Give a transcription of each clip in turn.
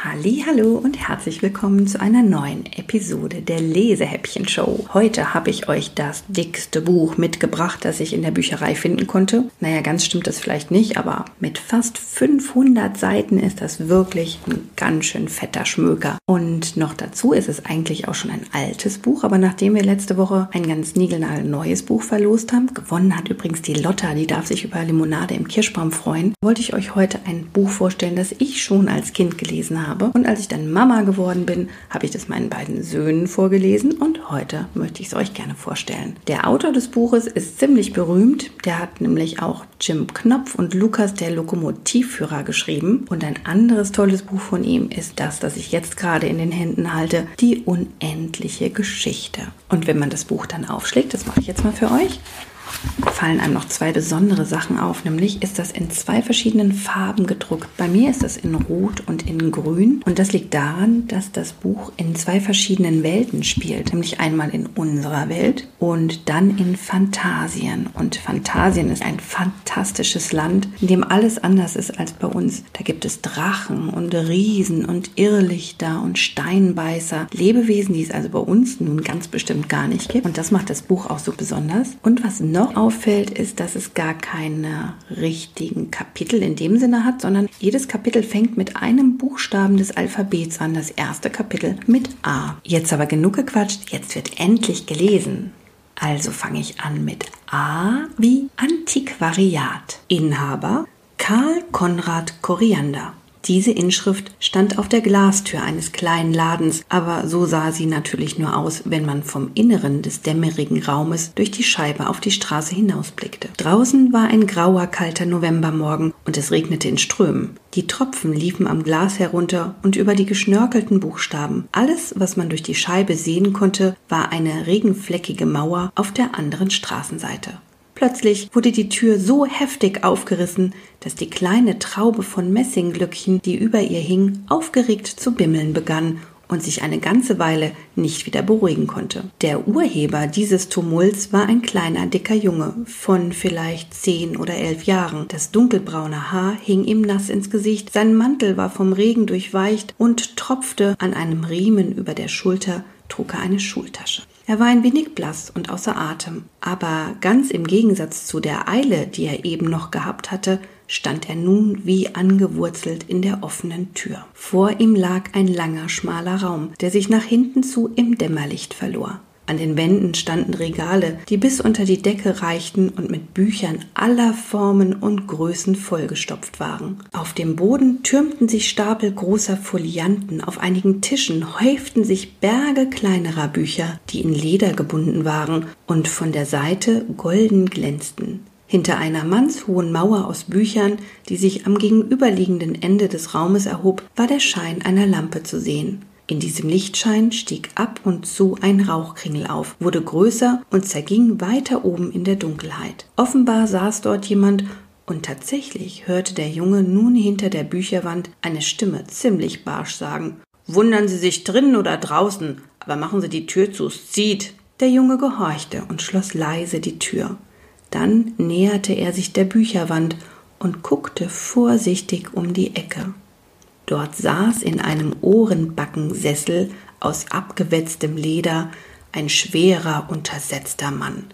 Hallo und herzlich willkommen zu einer neuen Episode der Lesehäppchen Show. Heute habe ich euch das dickste Buch mitgebracht, das ich in der Bücherei finden konnte. Naja, ganz stimmt das vielleicht nicht, aber mit fast 500 Seiten ist das wirklich ein ganz schön fetter Schmöker. Und noch dazu ist es eigentlich auch schon ein altes Buch, aber nachdem wir letzte Woche ein ganz neues Buch verlost haben, gewonnen hat übrigens die Lotta, die darf sich über Limonade im Kirschbaum freuen, wollte ich euch heute ein Buch vorstellen, das ich schon als Kind gelesen habe habe. Und als ich dann Mama geworden bin, habe ich das meinen beiden Söhnen vorgelesen und heute möchte ich es euch gerne vorstellen. Der Autor des Buches ist ziemlich berühmt. Der hat nämlich auch Jim Knopf und Lukas der Lokomotivführer geschrieben. Und ein anderes tolles Buch von ihm ist das, das ich jetzt gerade in den Händen halte, Die unendliche Geschichte. Und wenn man das Buch dann aufschlägt, das mache ich jetzt mal für euch, fallen einem noch zwei besondere Sachen auf. Nämlich ist das in zwei verschiedenen Farben gedruckt. Bei mir ist das in Rot und in Grün. Und das liegt daran, dass das Buch in zwei verschiedenen Welten spielt. Nämlich einmal in unserer Welt und dann in Phantasien. Und Phantasien ist ein fantastisches Land, in dem alles anders ist als bei uns. Da gibt es Drachen und Riesen und Irrlichter und Steinbeißer. Lebewesen, die es also bei uns nun ganz bestimmt gar nicht gibt. Und das macht das Buch auch so besonders. Und was noch noch auffällt, ist, dass es gar keine richtigen Kapitel in dem Sinne hat, sondern jedes Kapitel fängt mit einem Buchstaben des Alphabets an. Das erste Kapitel mit A. Jetzt aber genug gequatscht, jetzt wird endlich gelesen. Also fange ich an mit A wie Antiquariat. Inhaber Karl Konrad Koriander. Diese Inschrift stand auf der Glastür eines kleinen Ladens, aber so sah sie natürlich nur aus, wenn man vom Inneren des dämmerigen Raumes durch die Scheibe auf die Straße hinausblickte. Draußen war ein grauer, kalter Novembermorgen und es regnete in Strömen. Die Tropfen liefen am Glas herunter und über die geschnörkelten Buchstaben. Alles, was man durch die Scheibe sehen konnte, war eine regenfleckige Mauer auf der anderen Straßenseite. Plötzlich wurde die Tür so heftig aufgerissen, dass die kleine Traube von Messingglöckchen, die über ihr hing, aufgeregt zu bimmeln begann und sich eine ganze Weile nicht wieder beruhigen konnte. Der Urheber dieses Tumults war ein kleiner, dicker Junge von vielleicht zehn oder elf Jahren. Das dunkelbraune Haar hing ihm nass ins Gesicht, sein Mantel war vom Regen durchweicht und tropfte an einem Riemen über der Schulter, trug er eine Schultasche. Er war ein wenig blass und außer Atem, aber ganz im Gegensatz zu der Eile, die er eben noch gehabt hatte, stand er nun wie angewurzelt in der offenen Tür. Vor ihm lag ein langer, schmaler Raum, der sich nach hinten zu im Dämmerlicht verlor. An den Wänden standen Regale, die bis unter die Decke reichten und mit Büchern aller Formen und Größen vollgestopft waren. Auf dem Boden türmten sich Stapel großer Folianten, auf einigen Tischen häuften sich Berge kleinerer Bücher, die in Leder gebunden waren und von der Seite golden glänzten. Hinter einer mannshohen Mauer aus Büchern, die sich am gegenüberliegenden Ende des Raumes erhob, war der Schein einer Lampe zu sehen. In diesem Lichtschein stieg ab und zu ein Rauchkringel auf, wurde größer und zerging weiter oben in der Dunkelheit. Offenbar saß dort jemand und tatsächlich hörte der Junge nun hinter der Bücherwand eine Stimme ziemlich barsch sagen Wundern Sie sich drinnen oder draußen, aber machen Sie die Tür zu, es zieht. Der Junge gehorchte und schloss leise die Tür. Dann näherte er sich der Bücherwand und guckte vorsichtig um die Ecke. Dort saß in einem Ohrenbackensessel aus abgewetztem Leder ein schwerer, untersetzter Mann.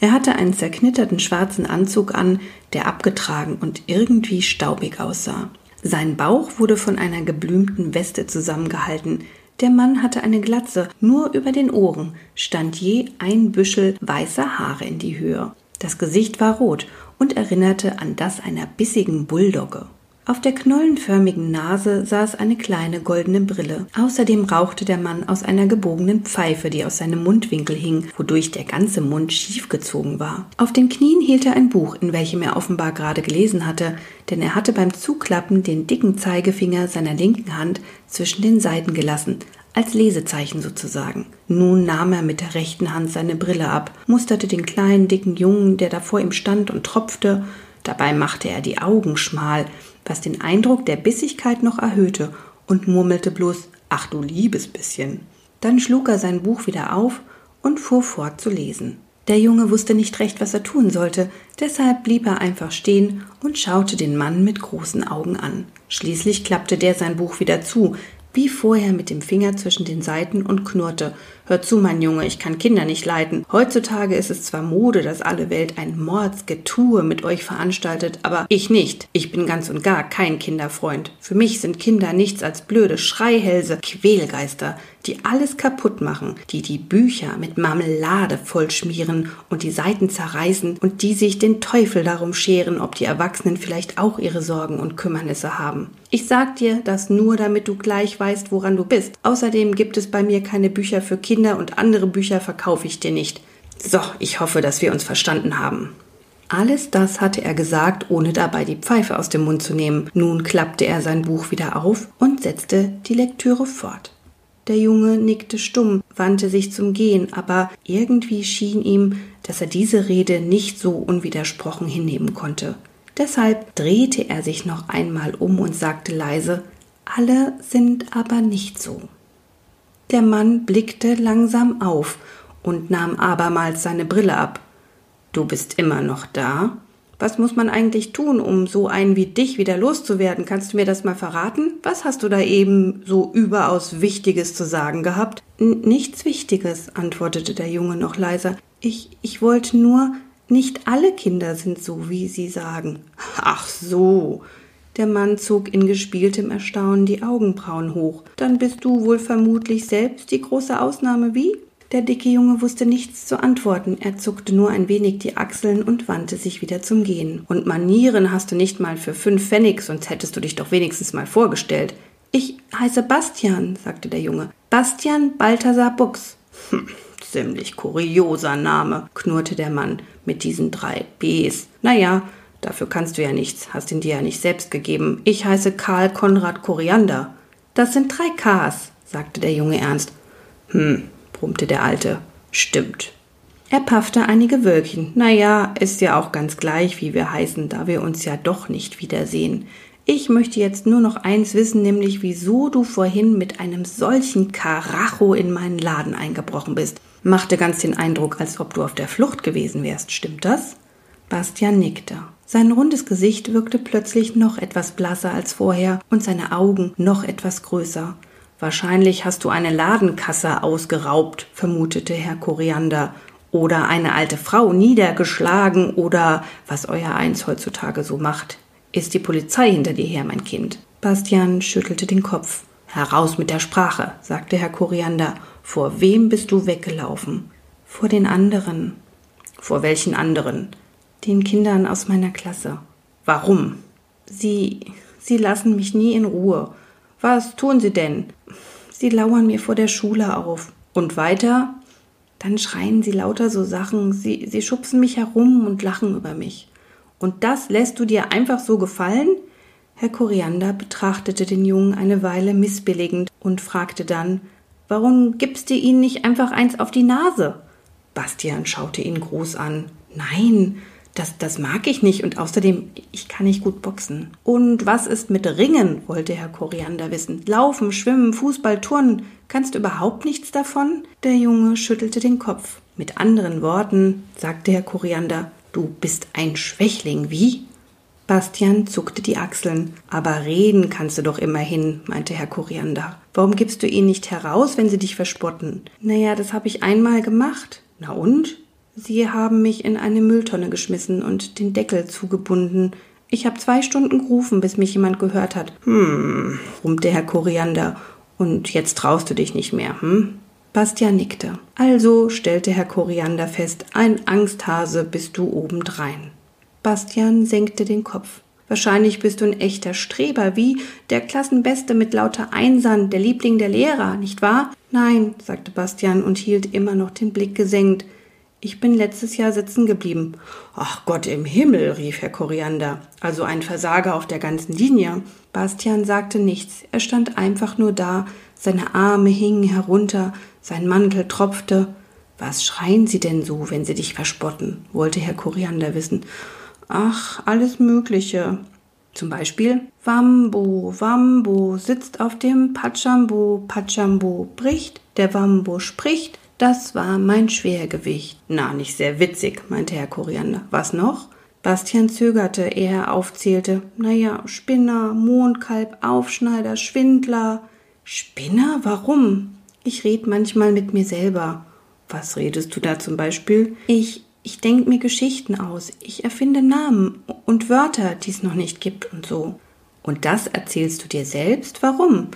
Er hatte einen zerknitterten schwarzen Anzug an, der abgetragen und irgendwie staubig aussah. Sein Bauch wurde von einer geblümten Weste zusammengehalten. Der Mann hatte eine Glatze, nur über den Ohren stand je ein Büschel weißer Haare in die Höhe. Das Gesicht war rot und erinnerte an das einer bissigen Bulldogge. Auf der knollenförmigen Nase saß eine kleine goldene Brille. Außerdem rauchte der Mann aus einer gebogenen Pfeife, die aus seinem Mundwinkel hing, wodurch der ganze Mund schief gezogen war. Auf den Knien hielt er ein Buch, in welchem er offenbar gerade gelesen hatte, denn er hatte beim Zuklappen den dicken Zeigefinger seiner linken Hand zwischen den Seiten gelassen, als Lesezeichen sozusagen. Nun nahm er mit der rechten Hand seine Brille ab, musterte den kleinen, dicken Jungen, der da vor ihm stand und tropfte, dabei machte er die Augen schmal, was den Eindruck der Bissigkeit noch erhöhte, und murmelte bloß Ach du liebes bisschen. Dann schlug er sein Buch wieder auf und fuhr fort zu lesen. Der Junge wusste nicht recht, was er tun sollte, deshalb blieb er einfach stehen und schaute den Mann mit großen Augen an. Schließlich klappte der sein Buch wieder zu, wie vorher mit dem Finger zwischen den Seiten und knurrte Hör zu, mein Junge, ich kann Kinder nicht leiten. Heutzutage ist es zwar Mode, dass alle Welt ein Mordsgetue mit euch veranstaltet, aber ich nicht. Ich bin ganz und gar kein Kinderfreund. Für mich sind Kinder nichts als blöde Schreihälse, Quälgeister, die alles kaputt machen, die die Bücher mit Marmelade vollschmieren und die Seiten zerreißen und die sich den Teufel darum scheren, ob die Erwachsenen vielleicht auch ihre Sorgen und Kümmernisse haben. Ich sag dir das nur, damit du gleich weißt, woran du bist. Außerdem gibt es bei mir keine Bücher für Kinder Kinder und andere Bücher verkaufe ich dir nicht. So, ich hoffe, dass wir uns verstanden haben. Alles das hatte er gesagt, ohne dabei die Pfeife aus dem Mund zu nehmen. Nun klappte er sein Buch wieder auf und setzte die Lektüre fort. Der Junge nickte stumm, wandte sich zum Gehen, aber irgendwie schien ihm, dass er diese Rede nicht so unwidersprochen hinnehmen konnte. Deshalb drehte er sich noch einmal um und sagte leise Alle sind aber nicht so. Der Mann blickte langsam auf und nahm abermals seine Brille ab. Du bist immer noch da? Was muss man eigentlich tun, um so einen wie dich wieder loszuwerden? Kannst du mir das mal verraten? Was hast du da eben so überaus Wichtiges zu sagen gehabt? N nichts Wichtiges, antwortete der Junge noch leiser. Ich, ich wollte nur, nicht alle Kinder sind so, wie sie sagen. Ach so, der Mann zog in gespieltem Erstaunen die Augenbrauen hoch. Dann bist du wohl vermutlich selbst die große Ausnahme, wie? Der dicke Junge wusste nichts zu antworten, er zuckte nur ein wenig die Achseln und wandte sich wieder zum Gehen. Und Manieren hast du nicht mal für fünf Pfennig, sonst hättest du dich doch wenigstens mal vorgestellt. Ich heiße Bastian, sagte der Junge. Bastian Balthasar Buchs. Hm, ziemlich kurioser Name, knurrte der Mann mit diesen drei Bs. Na ja, Dafür kannst du ja nichts, hast ihn dir ja nicht selbst gegeben. Ich heiße Karl Konrad Koriander. Das sind drei Ks, sagte der Junge ernst. Hm, brummte der Alte. Stimmt. Er paffte einige Wölkchen. Na ja, ist ja auch ganz gleich, wie wir heißen, da wir uns ja doch nicht wiedersehen. Ich möchte jetzt nur noch eins wissen, nämlich wieso du vorhin mit einem solchen Karacho in meinen Laden eingebrochen bist. Machte ganz den Eindruck, als ob du auf der Flucht gewesen wärst, stimmt das? Bastian nickte. Sein rundes Gesicht wirkte plötzlich noch etwas blasser als vorher und seine Augen noch etwas größer. Wahrscheinlich hast du eine Ladenkasse ausgeraubt, vermutete Herr Koriander, oder eine alte Frau niedergeschlagen oder was euer Eins heutzutage so macht. Ist die Polizei hinter dir her, mein Kind? Bastian schüttelte den Kopf. Heraus mit der Sprache, sagte Herr Koriander. Vor wem bist du weggelaufen? Vor den anderen. Vor welchen anderen? Den Kindern aus meiner Klasse. Warum? Sie, sie lassen mich nie in Ruhe. Was tun sie denn? Sie lauern mir vor der Schule auf. Und weiter? Dann schreien sie lauter so Sachen, sie, sie schubsen mich herum und lachen über mich. Und das lässt du dir einfach so gefallen? Herr Koriander betrachtete den Jungen eine Weile missbilligend und fragte dann, warum gibst du ihnen nicht einfach eins auf die Nase? Bastian schaute ihn groß an. Nein, das, das mag ich nicht und außerdem, ich kann nicht gut boxen. Und was ist mit Ringen, wollte Herr Koriander wissen. Laufen, Schwimmen, Fußball, Turnen, kannst du überhaupt nichts davon? Der Junge schüttelte den Kopf. Mit anderen Worten, sagte Herr Koriander, du bist ein Schwächling, wie? Bastian zuckte die Achseln. Aber reden kannst du doch immerhin, meinte Herr Koriander. Warum gibst du ihn nicht heraus, wenn sie dich verspotten? Naja, das habe ich einmal gemacht. Na und? Sie haben mich in eine Mülltonne geschmissen und den Deckel zugebunden. Ich habe zwei Stunden gerufen, bis mich jemand gehört hat. Hm, brummte Herr Koriander. Und jetzt traust du dich nicht mehr, hm? Bastian nickte. Also, stellte Herr Koriander fest, ein Angsthase bist du obendrein. Bastian senkte den Kopf. Wahrscheinlich bist du ein echter Streber, wie der Klassenbeste mit lauter Einsern, der Liebling der Lehrer, nicht wahr? Nein, sagte Bastian und hielt immer noch den Blick gesenkt. Ich bin letztes Jahr sitzen geblieben. Ach Gott im Himmel, rief Herr Koriander. Also ein Versager auf der ganzen Linie. Bastian sagte nichts. Er stand einfach nur da. Seine Arme hingen herunter, sein Mantel tropfte. Was schreien Sie denn so, wenn Sie dich verspotten? wollte Herr Koriander wissen. Ach, alles Mögliche. Zum Beispiel Wambo, Wambo sitzt auf dem Pachambo, Pachambo bricht, der Wambo spricht, Das war mein Schwergewicht. Na, nicht sehr witzig, meinte Herr Koriander. Was noch? Bastian zögerte, er aufzählte. Naja, Spinner, Mondkalb, Aufschneider, Schwindler. Spinner? Warum? Ich red manchmal mit mir selber. Was redest du da zum Beispiel? Ich, ich denk mir Geschichten aus. Ich erfinde Namen und Wörter, die es noch nicht gibt und so. Und das erzählst du dir selbst? Warum?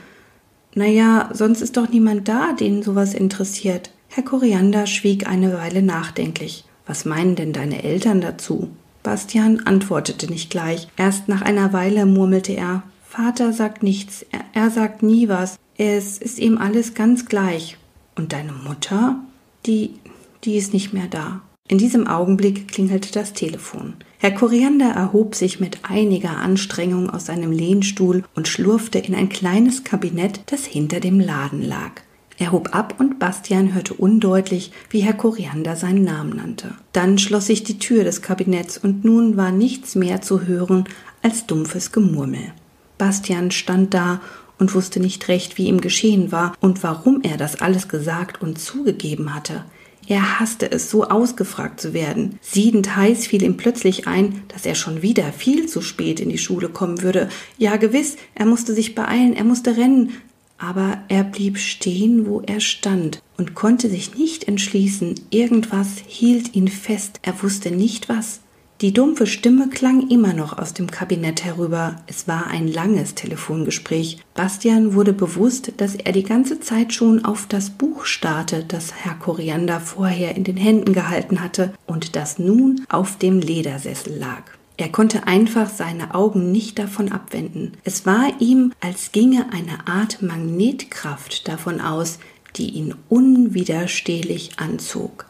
Naja, sonst ist doch niemand da, den sowas interessiert. Herr Koriander schwieg eine Weile nachdenklich. Was meinen denn deine Eltern dazu? Bastian antwortete nicht gleich. Erst nach einer Weile murmelte er Vater sagt nichts, er, er sagt nie was. Es ist ihm alles ganz gleich. Und deine Mutter? Die, die ist nicht mehr da. In diesem Augenblick klingelte das Telefon. Herr Koriander erhob sich mit einiger Anstrengung aus seinem Lehnstuhl und schlurfte in ein kleines Kabinett, das hinter dem Laden lag. Er hob ab und Bastian hörte undeutlich, wie Herr Koriander seinen Namen nannte. Dann schloss sich die Tür des Kabinetts und nun war nichts mehr zu hören als dumpfes Gemurmel. Bastian stand da und wusste nicht recht, wie ihm geschehen war und warum er das alles gesagt und zugegeben hatte. Er hasste es, so ausgefragt zu werden. Siedend heiß fiel ihm plötzlich ein, dass er schon wieder viel zu spät in die Schule kommen würde. Ja, gewiss, er musste sich beeilen, er musste rennen, aber er blieb stehen, wo er stand und konnte sich nicht entschließen, irgendwas hielt ihn fest, er wusste nicht was. Die dumpfe Stimme klang immer noch aus dem Kabinett herüber. Es war ein langes Telefongespräch. Bastian wurde bewusst, dass er die ganze Zeit schon auf das Buch starrte, das Herr Koriander vorher in den Händen gehalten hatte und das nun auf dem Ledersessel lag. Er konnte einfach seine Augen nicht davon abwenden. Es war ihm, als ginge eine Art Magnetkraft davon aus, die ihn unwiderstehlich anzog.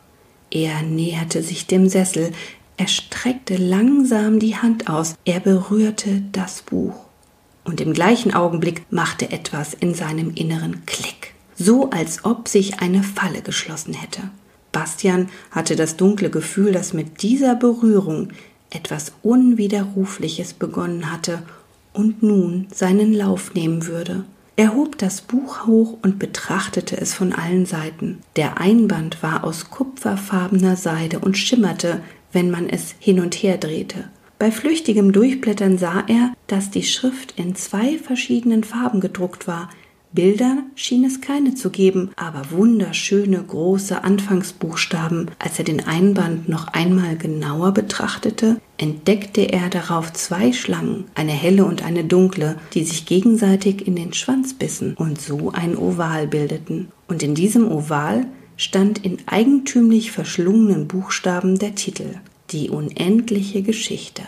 Er näherte sich dem Sessel, er streckte langsam die Hand aus, er berührte das Buch. Und im gleichen Augenblick machte etwas in seinem Inneren Klick, so als ob sich eine Falle geschlossen hätte. Bastian hatte das dunkle Gefühl, dass mit dieser Berührung etwas Unwiderrufliches begonnen hatte und nun seinen Lauf nehmen würde. Er hob das Buch hoch und betrachtete es von allen Seiten. Der Einband war aus kupferfarbener Seide und schimmerte, wenn man es hin und her drehte. Bei flüchtigem Durchblättern sah er, dass die Schrift in zwei verschiedenen Farben gedruckt war, Bilder schien es keine zu geben, aber wunderschöne große Anfangsbuchstaben. Als er den Einband noch einmal genauer betrachtete, entdeckte er darauf zwei Schlangen, eine helle und eine dunkle, die sich gegenseitig in den Schwanz bissen und so ein Oval bildeten. Und in diesem Oval stand in eigentümlich verschlungenen Buchstaben der Titel Die unendliche Geschichte.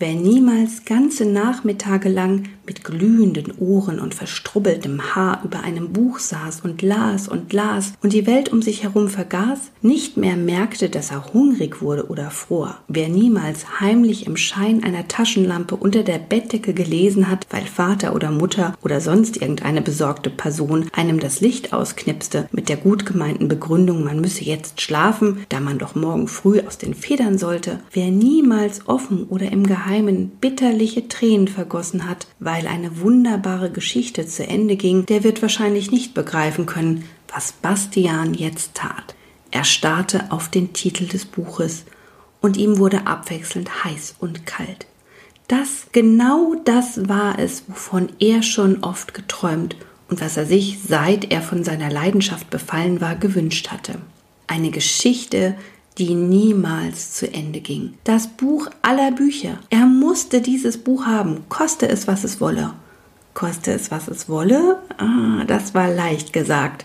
Wer niemals ganze Nachmittage lang mit glühenden Ohren und verstrubbeltem Haar über einem Buch saß und las und las und die Welt um sich herum vergaß, nicht mehr merkte, dass er hungrig wurde oder fror. Wer niemals heimlich im Schein einer Taschenlampe unter der Bettdecke gelesen hat, weil Vater oder Mutter oder sonst irgendeine besorgte Person einem das Licht ausknipste mit der gut gemeinten Begründung, man müsse jetzt schlafen, da man doch morgen früh aus den Federn sollte, wer niemals offen oder im Geheimen bitterliche Tränen vergossen hat, weil weil eine wunderbare Geschichte zu Ende ging, der wird wahrscheinlich nicht begreifen können, was Bastian jetzt tat. Er starrte auf den Titel des Buches und ihm wurde abwechselnd heiß und kalt. Das, genau das war es, wovon er schon oft geträumt und was er sich, seit er von seiner Leidenschaft befallen war, gewünscht hatte. Eine Geschichte, die niemals zu Ende ging. Das Buch aller Bücher. Er musste dieses Buch haben, koste es, was es wolle. Koste es, was es wolle? Ah, das war leicht gesagt.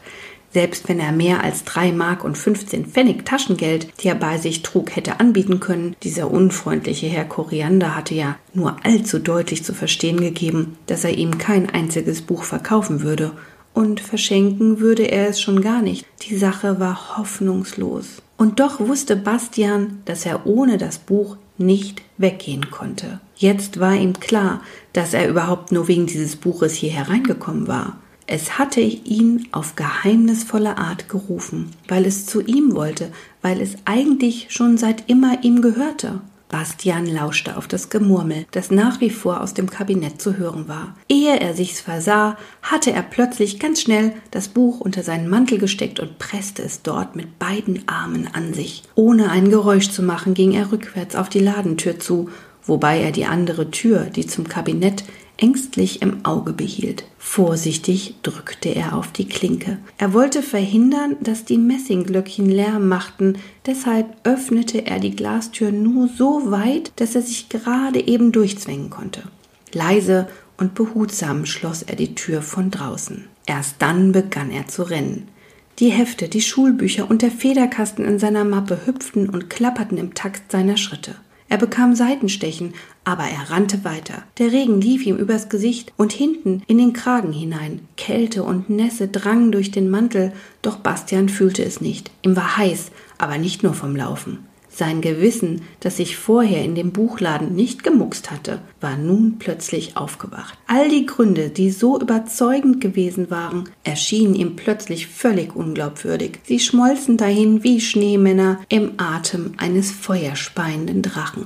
Selbst wenn er mehr als drei Mark und 15 Pfennig Taschengeld, die er bei sich trug, hätte anbieten können, dieser unfreundliche Herr Koriander hatte ja nur allzu deutlich zu verstehen gegeben, dass er ihm kein einziges Buch verkaufen würde, und verschenken würde er es schon gar nicht. Die Sache war hoffnungslos. Und doch wusste Bastian, dass er ohne das Buch nicht weggehen konnte. Jetzt war ihm klar, dass er überhaupt nur wegen dieses Buches hier hereingekommen war. Es hatte ihn auf geheimnisvolle Art gerufen, weil es zu ihm wollte, weil es eigentlich schon seit immer ihm gehörte. Bastian lauschte auf das Gemurmel, das nach wie vor aus dem Kabinett zu hören war. Ehe er sich's versah, hatte er plötzlich ganz schnell das Buch unter seinen Mantel gesteckt und presste es dort mit beiden Armen an sich. Ohne ein Geräusch zu machen, ging er rückwärts auf die Ladentür zu, wobei er die andere Tür, die zum Kabinett ängstlich im Auge behielt. Vorsichtig drückte er auf die Klinke. Er wollte verhindern, dass die Messingglöckchen Lärm machten, deshalb öffnete er die Glastür nur so weit, dass er sich gerade eben durchzwängen konnte. Leise und behutsam schloss er die Tür von draußen. Erst dann begann er zu rennen. Die Hefte, die Schulbücher und der Federkasten in seiner Mappe hüpften und klapperten im Takt seiner Schritte. Er bekam Seitenstechen, aber er rannte weiter. Der Regen lief ihm übers Gesicht und hinten in den Kragen hinein. Kälte und Nässe drangen durch den Mantel, doch Bastian fühlte es nicht. Ihm war heiß, aber nicht nur vom Laufen. Sein Gewissen, das sich vorher in dem Buchladen nicht gemuckst hatte, war nun plötzlich aufgewacht. All die Gründe, die so überzeugend gewesen waren, erschienen ihm plötzlich völlig unglaubwürdig. Sie schmolzen dahin wie Schneemänner im Atem eines feuerspeienden Drachen.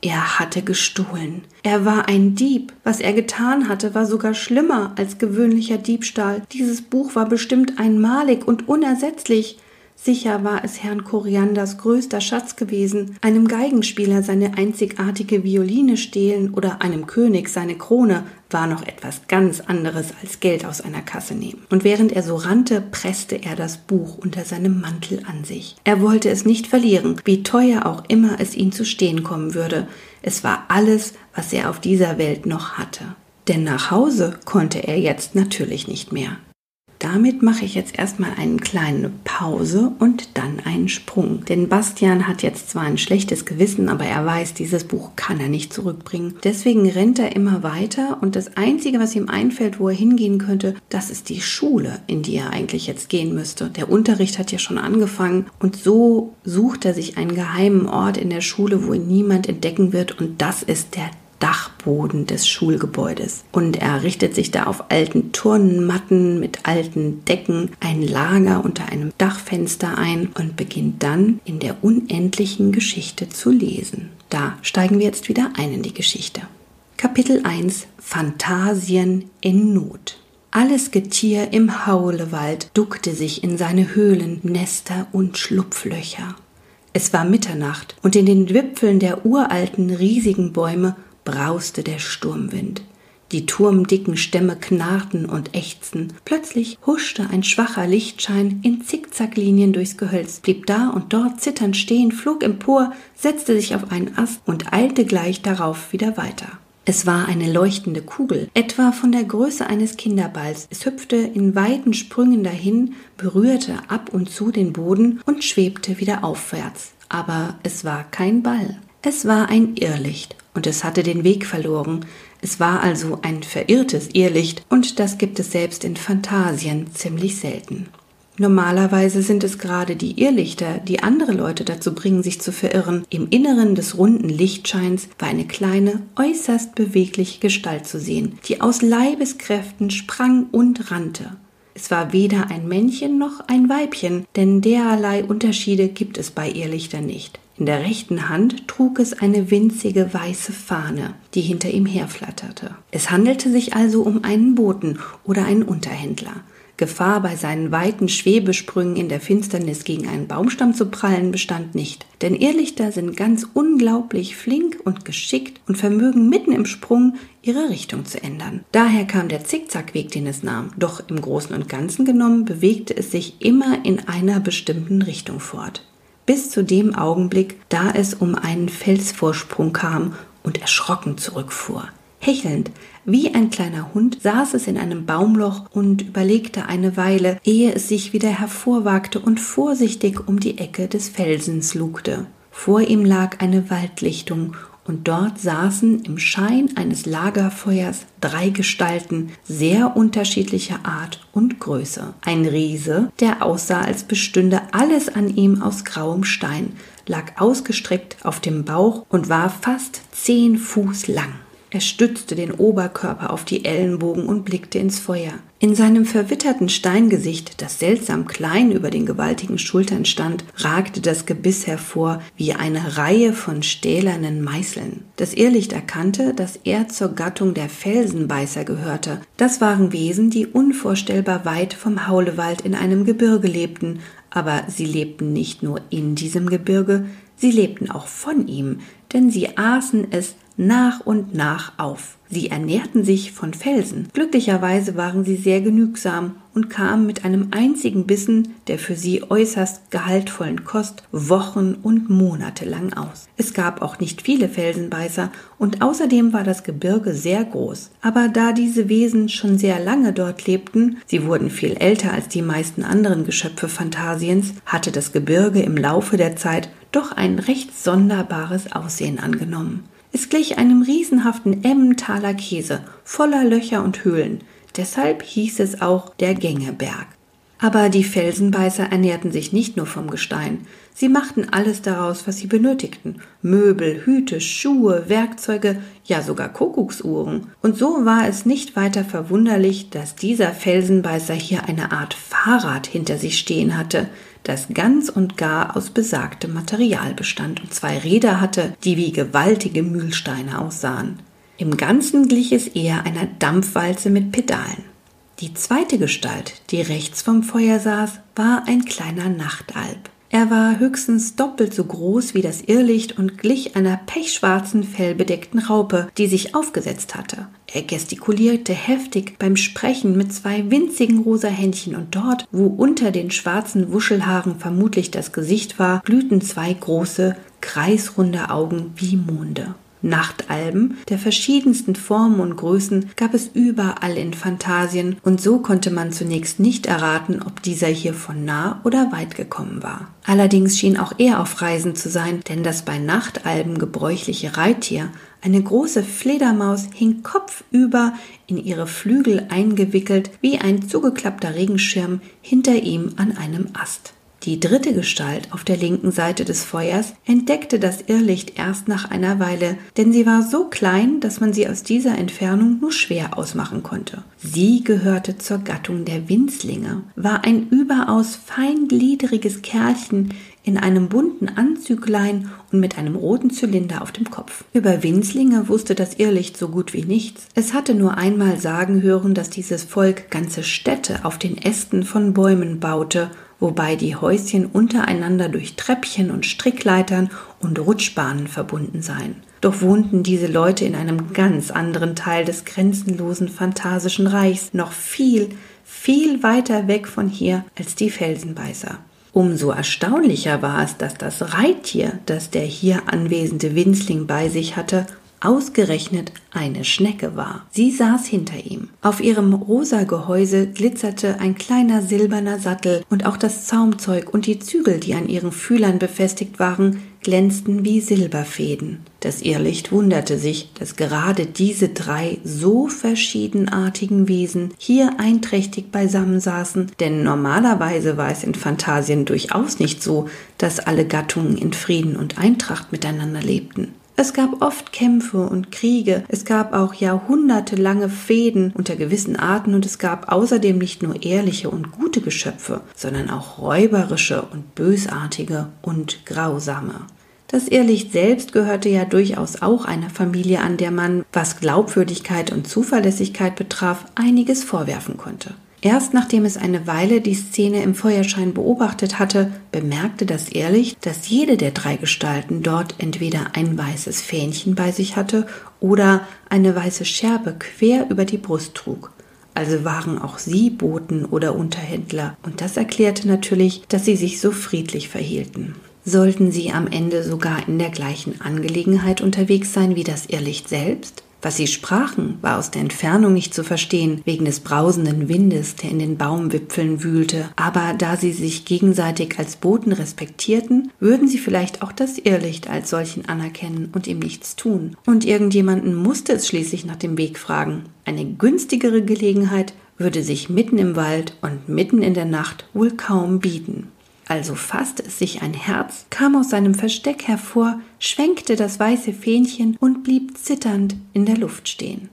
Er hatte gestohlen. Er war ein Dieb. Was er getan hatte, war sogar schlimmer als gewöhnlicher Diebstahl. Dieses Buch war bestimmt einmalig und unersetzlich. Sicher war es Herrn Korianders größter Schatz gewesen, einem Geigenspieler seine einzigartige Violine stehlen oder einem König seine Krone war noch etwas ganz anderes als Geld aus einer Kasse nehmen. Und während er so rannte, presste er das Buch unter seinem Mantel an sich. Er wollte es nicht verlieren, wie teuer auch immer es ihn zu stehen kommen würde. Es war alles, was er auf dieser Welt noch hatte. Denn nach Hause konnte er jetzt natürlich nicht mehr. Damit mache ich jetzt erstmal eine kleine Pause und dann einen Sprung. Denn Bastian hat jetzt zwar ein schlechtes Gewissen, aber er weiß, dieses Buch kann er nicht zurückbringen. Deswegen rennt er immer weiter und das Einzige, was ihm einfällt, wo er hingehen könnte, das ist die Schule, in die er eigentlich jetzt gehen müsste. Der Unterricht hat ja schon angefangen und so sucht er sich einen geheimen Ort in der Schule, wo ihn niemand entdecken wird und das ist der Dachboden des Schulgebäudes. Und er richtet sich da auf alten Turnmatten mit alten Decken ein Lager unter einem Dachfenster ein und beginnt dann in der unendlichen Geschichte zu lesen. Da steigen wir jetzt wieder ein in die Geschichte. Kapitel 1 Phantasien in Not. Alles Getier im Haulewald duckte sich in seine Höhlen, Nester und Schlupflöcher. Es war Mitternacht, und in den Wipfeln der uralten, riesigen Bäume brauste der Sturmwind. Die turmdicken Stämme knarrten und ächzten. Plötzlich huschte ein schwacher Lichtschein in Zickzacklinien durchs Gehölz, blieb da und dort zitternd stehen, flog empor, setzte sich auf einen Ast und eilte gleich darauf wieder weiter. Es war eine leuchtende Kugel, etwa von der Größe eines Kinderballs. Es hüpfte in weiten Sprüngen dahin, berührte ab und zu den Boden und schwebte wieder aufwärts. Aber es war kein Ball. Es war ein Irrlicht und es hatte den Weg verloren. Es war also ein verirrtes Irrlicht und das gibt es selbst in Phantasien ziemlich selten. Normalerweise sind es gerade die Irrlichter, die andere Leute dazu bringen, sich zu verirren. Im Inneren des runden Lichtscheins war eine kleine, äußerst bewegliche Gestalt zu sehen, die aus Leibeskräften sprang und rannte. Es war weder ein Männchen noch ein Weibchen, denn derlei Unterschiede gibt es bei Irrlichtern nicht. In der rechten Hand trug es eine winzige weiße Fahne, die hinter ihm herflatterte. Es handelte sich also um einen Boten oder einen Unterhändler. Gefahr bei seinen weiten Schwebesprüngen in der Finsternis gegen einen Baumstamm zu prallen bestand nicht, denn Irrlichter sind ganz unglaublich flink und geschickt und vermögen mitten im Sprung ihre Richtung zu ändern. Daher kam der Zickzackweg, den es nahm, doch im Großen und Ganzen genommen bewegte es sich immer in einer bestimmten Richtung fort bis zu dem Augenblick, da es um einen Felsvorsprung kam und erschrocken zurückfuhr. Hechelnd, wie ein kleiner Hund, saß es in einem Baumloch und überlegte eine Weile, ehe es sich wieder hervorwagte und vorsichtig um die Ecke des Felsens lugte. Vor ihm lag eine Waldlichtung und dort saßen im Schein eines Lagerfeuers drei Gestalten sehr unterschiedlicher Art und Größe. Ein Riese, der aussah, als bestünde alles an ihm aus grauem Stein, lag ausgestreckt auf dem Bauch und war fast zehn Fuß lang. Er stützte den Oberkörper auf die Ellenbogen und blickte ins Feuer. In seinem verwitterten Steingesicht, das seltsam klein über den gewaltigen Schultern stand, ragte das Gebiss hervor wie eine Reihe von stählernen Meißeln. Das Irrlicht erkannte, dass er zur Gattung der Felsenbeißer gehörte. Das waren Wesen, die unvorstellbar weit vom Haulewald in einem Gebirge lebten, aber sie lebten nicht nur in diesem Gebirge, sie lebten auch von ihm, denn sie aßen es nach und nach auf. Sie ernährten sich von Felsen. Glücklicherweise waren sie sehr genügsam und kamen mit einem einzigen Bissen der für sie äußerst gehaltvollen Kost Wochen und Monate lang aus. Es gab auch nicht viele Felsenbeißer und außerdem war das Gebirge sehr groß. Aber da diese Wesen schon sehr lange dort lebten, sie wurden viel älter als die meisten anderen Geschöpfe Phantasiens, hatte das Gebirge im Laufe der Zeit doch ein recht sonderbares Aussehen angenommen. Es glich einem riesenhaften Emmentaler Käse, voller Löcher und Höhlen. Deshalb hieß es auch der Gängeberg. Aber die Felsenbeißer ernährten sich nicht nur vom Gestein. Sie machten alles daraus, was sie benötigten. Möbel, Hüte, Schuhe, Werkzeuge, ja sogar Kuckucksuhren. Und so war es nicht weiter verwunderlich, dass dieser Felsenbeißer hier eine Art Fahrrad hinter sich stehen hatte, das ganz und gar aus besagtem Material bestand und zwei Räder hatte, die wie gewaltige Mühlsteine aussahen. Im Ganzen glich es eher einer Dampfwalze mit Pedalen. Die zweite Gestalt, die rechts vom Feuer saß, war ein kleiner Nachtalb. Er war höchstens doppelt so groß wie das Irrlicht und glich einer pechschwarzen, fellbedeckten Raupe, die sich aufgesetzt hatte. Er gestikulierte heftig beim Sprechen mit zwei winzigen rosa Händchen und dort, wo unter den schwarzen Wuschelhaaren vermutlich das Gesicht war, glühten zwei große, kreisrunde Augen wie Monde. Nachtalben der verschiedensten Formen und Größen gab es überall in Phantasien, und so konnte man zunächst nicht erraten, ob dieser hier von nah oder weit gekommen war. Allerdings schien auch er auf Reisen zu sein, denn das bei Nachtalben gebräuchliche Reittier, eine große Fledermaus, hing kopfüber in ihre Flügel eingewickelt wie ein zugeklappter Regenschirm hinter ihm an einem Ast. Die dritte Gestalt auf der linken Seite des Feuers entdeckte das Irrlicht erst nach einer Weile, denn sie war so klein, dass man sie aus dieser Entfernung nur schwer ausmachen konnte. Sie gehörte zur Gattung der Winzlinge, war ein überaus feingliedriges Kerlchen in einem bunten Anzüglein und mit einem roten Zylinder auf dem Kopf. Über Winzlinge wusste das Irrlicht so gut wie nichts. Es hatte nur einmal sagen hören, dass dieses Volk ganze Städte auf den Ästen von Bäumen baute wobei die Häuschen untereinander durch Treppchen und Strickleitern und Rutschbahnen verbunden seien. Doch wohnten diese Leute in einem ganz anderen Teil des grenzenlosen phantasischen Reichs, noch viel, viel weiter weg von hier als die Felsenbeißer. Umso erstaunlicher war es, dass das Reittier, das der hier anwesende Winzling bei sich hatte, ausgerechnet eine Schnecke war. Sie saß hinter ihm. Auf ihrem rosa Gehäuse glitzerte ein kleiner silberner Sattel und auch das Zaumzeug und die Zügel, die an ihren Fühlern befestigt waren, glänzten wie Silberfäden. Das Irrlicht wunderte sich, dass gerade diese drei so verschiedenartigen Wesen hier einträchtig beisammen saßen, denn normalerweise war es in Phantasien durchaus nicht so, dass alle Gattungen in Frieden und Eintracht miteinander lebten. Es gab oft Kämpfe und Kriege, es gab auch jahrhundertelange Fäden unter gewissen Arten und es gab außerdem nicht nur ehrliche und gute Geschöpfe, sondern auch räuberische und bösartige und grausame. Das Irrlicht selbst gehörte ja durchaus auch einer Familie an, der man, was Glaubwürdigkeit und Zuverlässigkeit betraf, einiges vorwerfen konnte. Erst nachdem es eine Weile die Szene im Feuerschein beobachtet hatte, bemerkte das Irrlicht, dass jede der drei Gestalten dort entweder ein weißes Fähnchen bei sich hatte oder eine weiße Scherbe quer über die Brust trug. Also waren auch sie Boten oder Unterhändler, und das erklärte natürlich, dass sie sich so friedlich verhielten. Sollten sie am Ende sogar in der gleichen Angelegenheit unterwegs sein wie das Irrlicht selbst? Was sie sprachen, war aus der Entfernung nicht zu verstehen, wegen des brausenden Windes, der in den Baumwipfeln wühlte, aber da sie sich gegenseitig als Boten respektierten, würden sie vielleicht auch das Irrlicht als solchen anerkennen und ihm nichts tun. Und irgendjemanden musste es schließlich nach dem Weg fragen. Eine günstigere Gelegenheit würde sich mitten im Wald und mitten in der Nacht wohl kaum bieten. Also fasste es sich ein Herz, kam aus seinem Versteck hervor, schwenkte das weiße Fähnchen und blieb zitternd in der Luft stehen.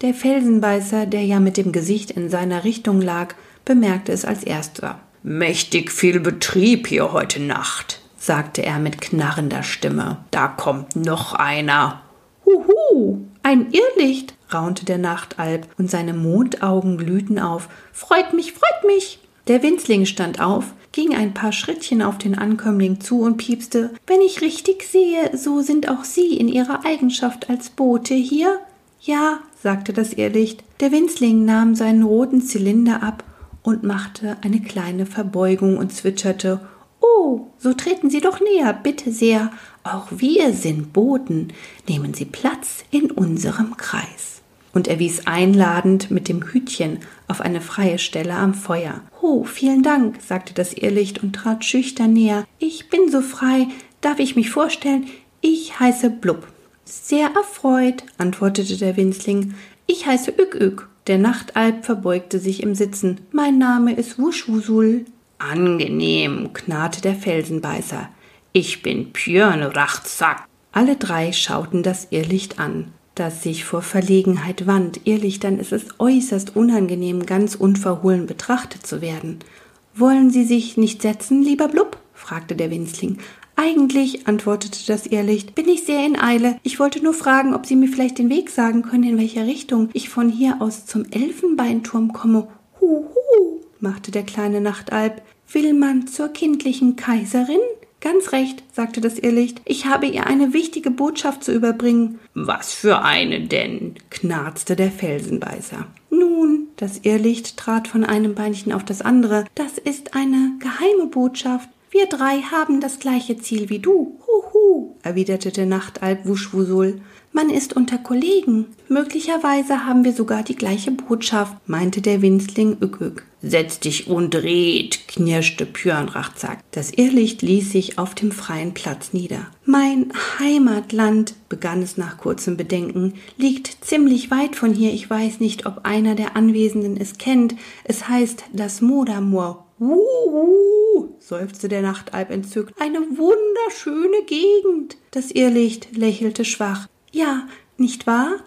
Der Felsenbeißer, der ja mit dem Gesicht in seiner Richtung lag, bemerkte es als erster. Mächtig viel Betrieb hier heute Nacht, sagte er mit knarrender Stimme. Da kommt noch einer. Huhu, ein Irrlicht, raunte der Nachtalb, und seine Mondaugen glühten auf. Freut mich, freut mich. Der Winzling stand auf, ging ein paar Schrittchen auf den Ankömmling zu und piepste Wenn ich richtig sehe, so sind auch Sie in Ihrer Eigenschaft als Bote hier? Ja, sagte das Irrlicht. Der Winzling nahm seinen roten Zylinder ab und machte eine kleine Verbeugung und zwitscherte Oh, so treten Sie doch näher, bitte sehr. Auch wir sind Boten. Nehmen Sie Platz in unserem Kreis und er wies einladend mit dem Hütchen auf eine freie Stelle am Feuer. Oh, vielen Dank, sagte das Irrlicht und trat schüchtern näher. Ich bin so frei. Darf ich mich vorstellen? Ich heiße Blub. Sehr erfreut, antwortete der Winzling. Ich heiße Ük Ük. Der Nachtalb verbeugte sich im Sitzen. Mein Name ist Wuschwusul. Angenehm, knarrte der Felsenbeißer. Ich bin Björn Rachzack. Alle drei schauten das Irrlicht an das sich vor Verlegenheit wand. Irrlichtern ist es äußerst unangenehm, ganz unverhohlen betrachtet zu werden. Wollen Sie sich nicht setzen, lieber Blub? fragte der Winzling. Eigentlich, antwortete das Irrlicht, bin ich sehr in Eile. Ich wollte nur fragen, ob Sie mir vielleicht den Weg sagen können, in welcher Richtung ich von hier aus zum Elfenbeinturm komme. Huhu, machte der kleine Nachtalb. Will man zur kindlichen Kaiserin? Ganz recht, sagte das Irrlicht. Ich habe ihr eine wichtige Botschaft zu überbringen. Was für eine denn? knarzte der Felsenbeißer. Nun, das Irrlicht trat von einem Beinchen auf das andere. Das ist eine geheime Botschaft. Wir drei haben das gleiche Ziel wie du. Huhu, erwiderte der Nachtalb Wuschwusul. Man ist unter Kollegen. Möglicherweise haben wir sogar die gleiche Botschaft, meinte der Winzling Ückück. Setz dich und red, knirschte Pjörnrachzack. Das Irrlicht ließ sich auf dem freien Platz nieder. Mein Heimatland, begann es nach kurzem Bedenken, liegt ziemlich weit von hier. Ich weiß nicht, ob einer der Anwesenden es kennt. Es heißt das Modermoor. Wuhu, seufzte der Nachtalb entzückt. Eine wunderschöne Gegend. Das Irrlicht lächelte schwach. Ja, nicht wahr?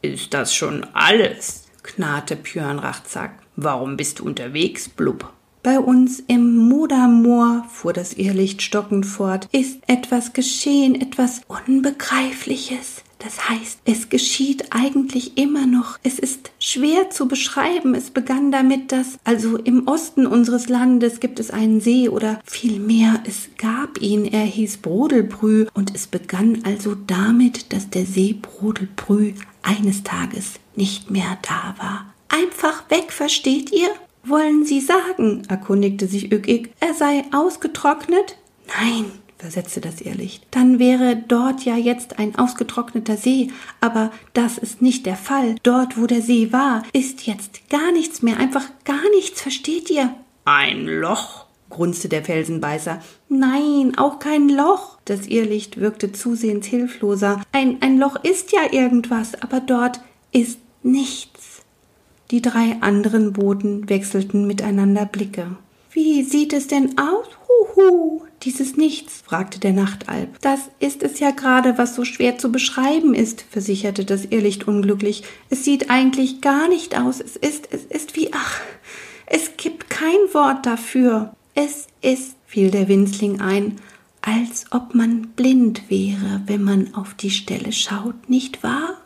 Ist das schon alles? knarrte Pjörnrachzack. Warum bist du unterwegs, Blub? Bei uns im Modermoor, fuhr das Irrlicht stockend fort, ist etwas geschehen, etwas Unbegreifliches. Das heißt, es geschieht eigentlich immer noch. Es ist schwer zu beschreiben. Es begann damit, dass also im Osten unseres Landes gibt es einen See oder vielmehr es gab ihn. Er hieß Brodelbrü und es begann also damit, dass der See Brodelbrü eines Tages nicht mehr da war. Einfach weg, versteht ihr? Wollen Sie sagen, erkundigte sich Ückig, er sei ausgetrocknet? Nein, versetzte das Irrlicht. Dann wäre dort ja jetzt ein ausgetrockneter See, aber das ist nicht der Fall. Dort, wo der See war, ist jetzt gar nichts mehr, einfach gar nichts, versteht ihr? Ein Loch, grunzte der Felsenbeißer. Nein, auch kein Loch. Das Irrlicht wirkte zusehends hilfloser. Ein, ein Loch ist ja irgendwas, aber dort ist nichts. Die drei anderen Boten wechselten miteinander Blicke. Wie sieht es denn aus? Huhu, dieses Nichts, fragte der Nachtalb. Das ist es ja gerade, was so schwer zu beschreiben ist, versicherte das Irrlicht unglücklich. Es sieht eigentlich gar nicht aus. Es ist, es ist wie, ach, es gibt kein Wort dafür. Es ist, fiel der Winzling ein, als ob man blind wäre, wenn man auf die Stelle schaut, nicht wahr?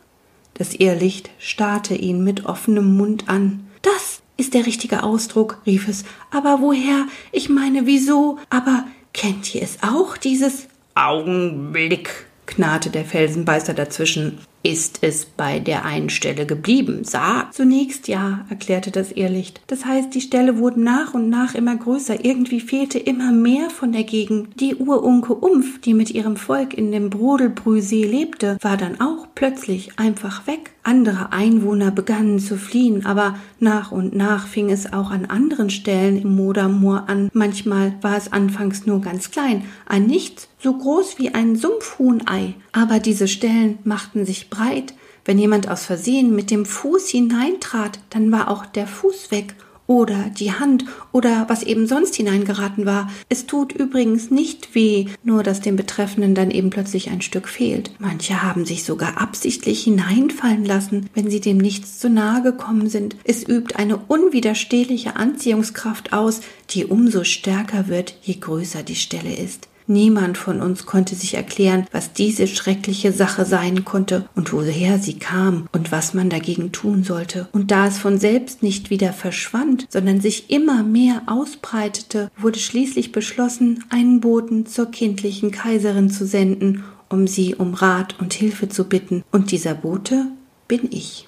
Das Irrlicht starrte ihn mit offenem Mund an. Das ist der richtige Ausdruck, rief es. Aber woher? Ich meine, wieso? Aber kennt ihr es auch, dieses Augenblick, knarrte der Felsenbeißer dazwischen. Ist es bei der einen Stelle geblieben? Sag. Zunächst ja, erklärte das Irrlicht. Das heißt, die Stelle wurde nach und nach immer größer. Irgendwie fehlte immer mehr von der Gegend. Die Urunke Umf, die mit ihrem Volk in dem Brodelbrühsee lebte, war dann auch plötzlich einfach weg. Andere Einwohner begannen zu fliehen, aber nach und nach fing es auch an anderen Stellen im Modermoor an. Manchmal war es anfangs nur ganz klein, ein Nichts, so groß wie ein Sumpfhuhnei. Aber diese Stellen machten sich breit. Wenn jemand aus Versehen mit dem Fuß hineintrat, dann war auch der Fuß weg oder die Hand oder was eben sonst hineingeraten war. Es tut übrigens nicht weh, nur dass dem Betreffenden dann eben plötzlich ein Stück fehlt. Manche haben sich sogar absichtlich hineinfallen lassen, wenn sie dem nichts zu nahe gekommen sind. Es übt eine unwiderstehliche Anziehungskraft aus, die umso stärker wird, je größer die Stelle ist. Niemand von uns konnte sich erklären, was diese schreckliche Sache sein konnte und woher sie kam und was man dagegen tun sollte. Und da es von selbst nicht wieder verschwand, sondern sich immer mehr ausbreitete, wurde schließlich beschlossen, einen Boten zur kindlichen Kaiserin zu senden, um sie um Rat und Hilfe zu bitten. Und dieser Bote bin ich.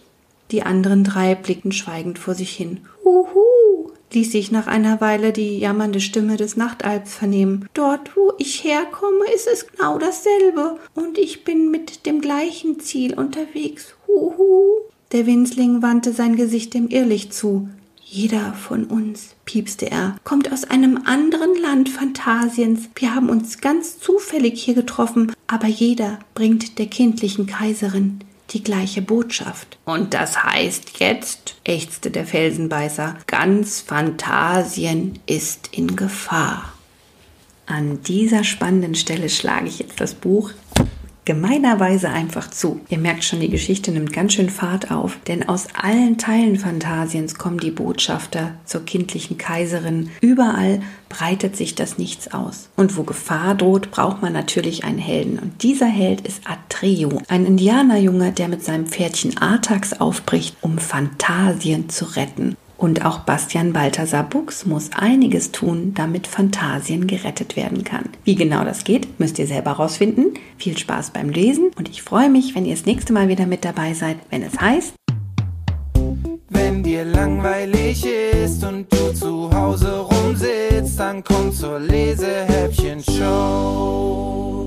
Die anderen drei blickten schweigend vor sich hin. Uhu, ließ sich nach einer Weile die jammernde Stimme des Nachtalbs vernehmen. Dort, wo ich herkomme, ist es genau dasselbe, und ich bin mit dem gleichen Ziel unterwegs. Huhu. Der Winzling wandte sein Gesicht dem Irrlicht zu. Jeder von uns, piepste er, kommt aus einem anderen Land Phantasiens. Wir haben uns ganz zufällig hier getroffen, aber jeder bringt der kindlichen Kaiserin die gleiche Botschaft. Und das heißt jetzt, ächzte der Felsenbeißer, ganz Phantasien ist in Gefahr. An dieser spannenden Stelle schlage ich jetzt das Buch gemeinerweise einfach zu. Ihr merkt schon, die Geschichte nimmt ganz schön Fahrt auf, denn aus allen Teilen Phantasiens kommen die Botschafter zur kindlichen Kaiserin. Überall breitet sich das Nichts aus. Und wo Gefahr droht, braucht man natürlich einen Helden. Und dieser Held ist Atreo, ein Indianerjunge, der mit seinem Pferdchen Artax aufbricht, um Phantasien zu retten. Und auch Bastian Balthasar Buchs muss einiges tun, damit Phantasien gerettet werden kann. Wie genau das geht, müsst ihr selber rausfinden. Viel Spaß beim Lesen und ich freue mich, wenn ihr das nächste Mal wieder mit dabei seid, wenn es heißt. Wenn dir langweilig ist und du zu Hause rumsitzt, dann komm zur Lesehäppchen-Show.